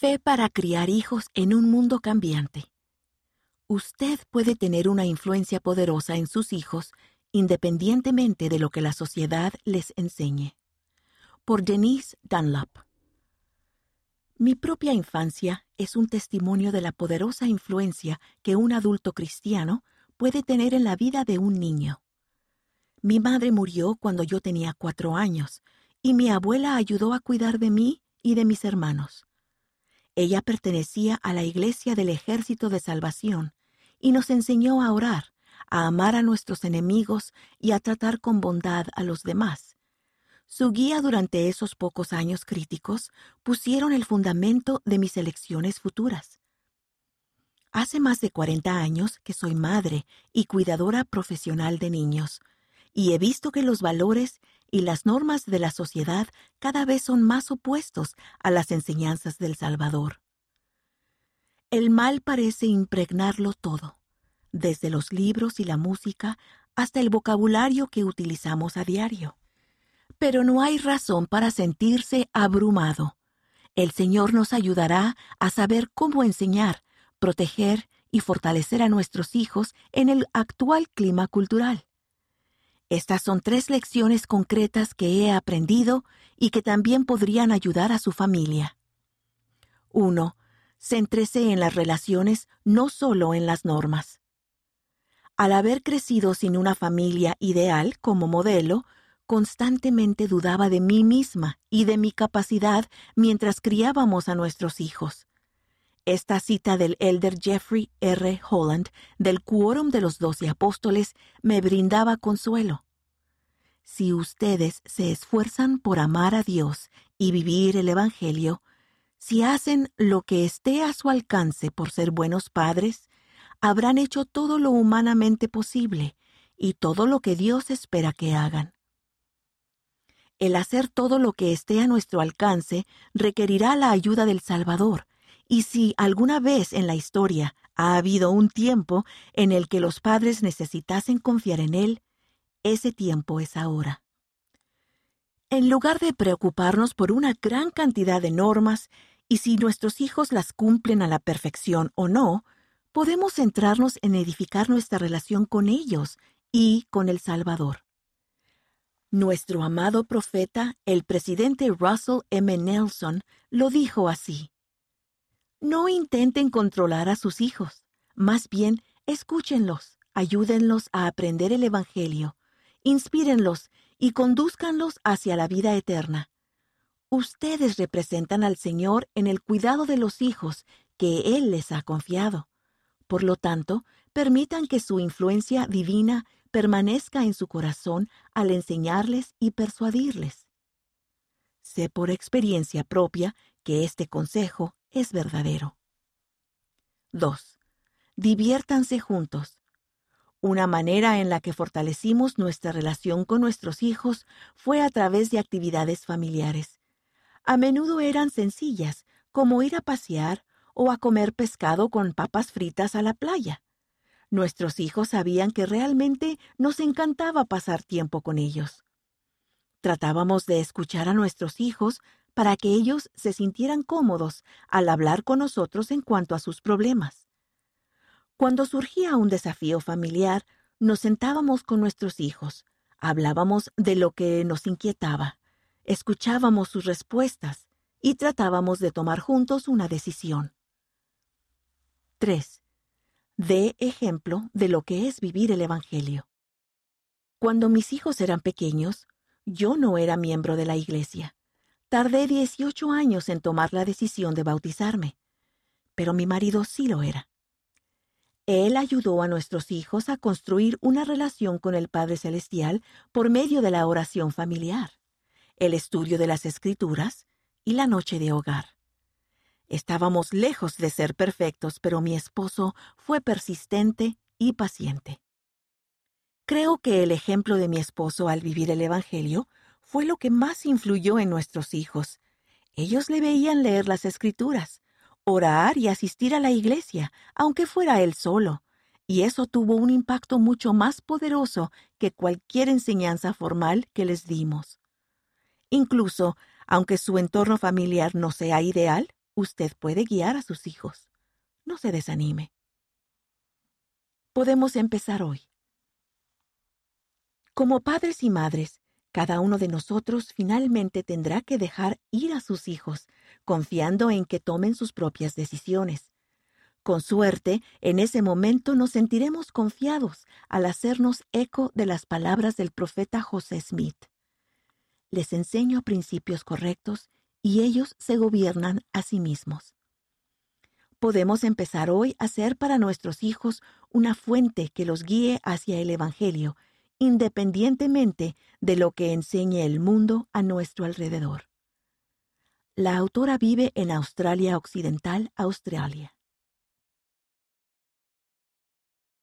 Fe para criar hijos en un mundo cambiante. Usted puede tener una influencia poderosa en sus hijos independientemente de lo que la sociedad les enseñe. Por Denise Dunlap. Mi propia infancia es un testimonio de la poderosa influencia que un adulto cristiano puede tener en la vida de un niño. Mi madre murió cuando yo tenía cuatro años y mi abuela ayudó a cuidar de mí y de mis hermanos. Ella pertenecía a la Iglesia del Ejército de Salvación y nos enseñó a orar, a amar a nuestros enemigos y a tratar con bondad a los demás. Su guía durante esos pocos años críticos pusieron el fundamento de mis elecciones futuras. Hace más de 40 años que soy madre y cuidadora profesional de niños, y he visto que los valores y las normas de la sociedad cada vez son más opuestos a las enseñanzas del Salvador. El mal parece impregnarlo todo desde los libros y la música hasta el vocabulario que utilizamos a diario. Pero no hay razón para sentirse abrumado. El Señor nos ayudará a saber cómo enseñar, proteger y fortalecer a nuestros hijos en el actual clima cultural. Estas son tres lecciones concretas que he aprendido y que también podrían ayudar a su familia. 1. Céntrese en las relaciones, no solo en las normas. Al haber crecido sin una familia ideal como modelo, constantemente dudaba de mí misma y de mi capacidad mientras criábamos a nuestros hijos. Esta cita del elder Jeffrey R. Holland del Quórum de los Doce Apóstoles me brindaba consuelo. Si ustedes se esfuerzan por amar a Dios y vivir el Evangelio, si hacen lo que esté a su alcance por ser buenos padres, habrán hecho todo lo humanamente posible y todo lo que Dios espera que hagan. El hacer todo lo que esté a nuestro alcance requerirá la ayuda del Salvador, y si alguna vez en la historia ha habido un tiempo en el que los padres necesitasen confiar en Él, ese tiempo es ahora. En lugar de preocuparnos por una gran cantidad de normas y si nuestros hijos las cumplen a la perfección o no, podemos centrarnos en edificar nuestra relación con ellos y con el Salvador. Nuestro amado profeta, el presidente Russell M. Nelson, lo dijo así. No intenten controlar a sus hijos, más bien escúchenlos, ayúdenlos a aprender el Evangelio, inspírenlos y conduzcanlos hacia la vida eterna. Ustedes representan al Señor en el cuidado de los hijos que Él les ha confiado. Por lo tanto, permitan que su influencia divina permanezca en su corazón al enseñarles y persuadirles. Sé por experiencia propia que este consejo es verdadero. 2. Diviértanse juntos. Una manera en la que fortalecimos nuestra relación con nuestros hijos fue a través de actividades familiares. A menudo eran sencillas, como ir a pasear o a comer pescado con papas fritas a la playa. Nuestros hijos sabían que realmente nos encantaba pasar tiempo con ellos. Tratábamos de escuchar a nuestros hijos para que ellos se sintieran cómodos al hablar con nosotros en cuanto a sus problemas. Cuando surgía un desafío familiar, nos sentábamos con nuestros hijos, hablábamos de lo que nos inquietaba, escuchábamos sus respuestas y tratábamos de tomar juntos una decisión. 3. Dé ejemplo de lo que es vivir el Evangelio. Cuando mis hijos eran pequeños, yo no era miembro de la Iglesia. Tardé 18 años en tomar la decisión de bautizarme, pero mi marido sí lo era. Él ayudó a nuestros hijos a construir una relación con el Padre Celestial por medio de la oración familiar, el estudio de las Escrituras y la noche de hogar. Estábamos lejos de ser perfectos, pero mi esposo fue persistente y paciente. Creo que el ejemplo de mi esposo al vivir el Evangelio fue lo que más influyó en nuestros hijos. Ellos le veían leer las escrituras, orar y asistir a la iglesia, aunque fuera él solo, y eso tuvo un impacto mucho más poderoso que cualquier enseñanza formal que les dimos. Incluso, aunque su entorno familiar no sea ideal, Usted puede guiar a sus hijos. No se desanime. Podemos empezar hoy. Como padres y madres, cada uno de nosotros finalmente tendrá que dejar ir a sus hijos, confiando en que tomen sus propias decisiones. Con suerte, en ese momento nos sentiremos confiados al hacernos eco de las palabras del profeta José Smith. Les enseño principios correctos y ellos se gobiernan a sí mismos. Podemos empezar hoy a ser para nuestros hijos una fuente que los guíe hacia el Evangelio, independientemente de lo que enseñe el mundo a nuestro alrededor. La autora vive en Australia Occidental, Australia.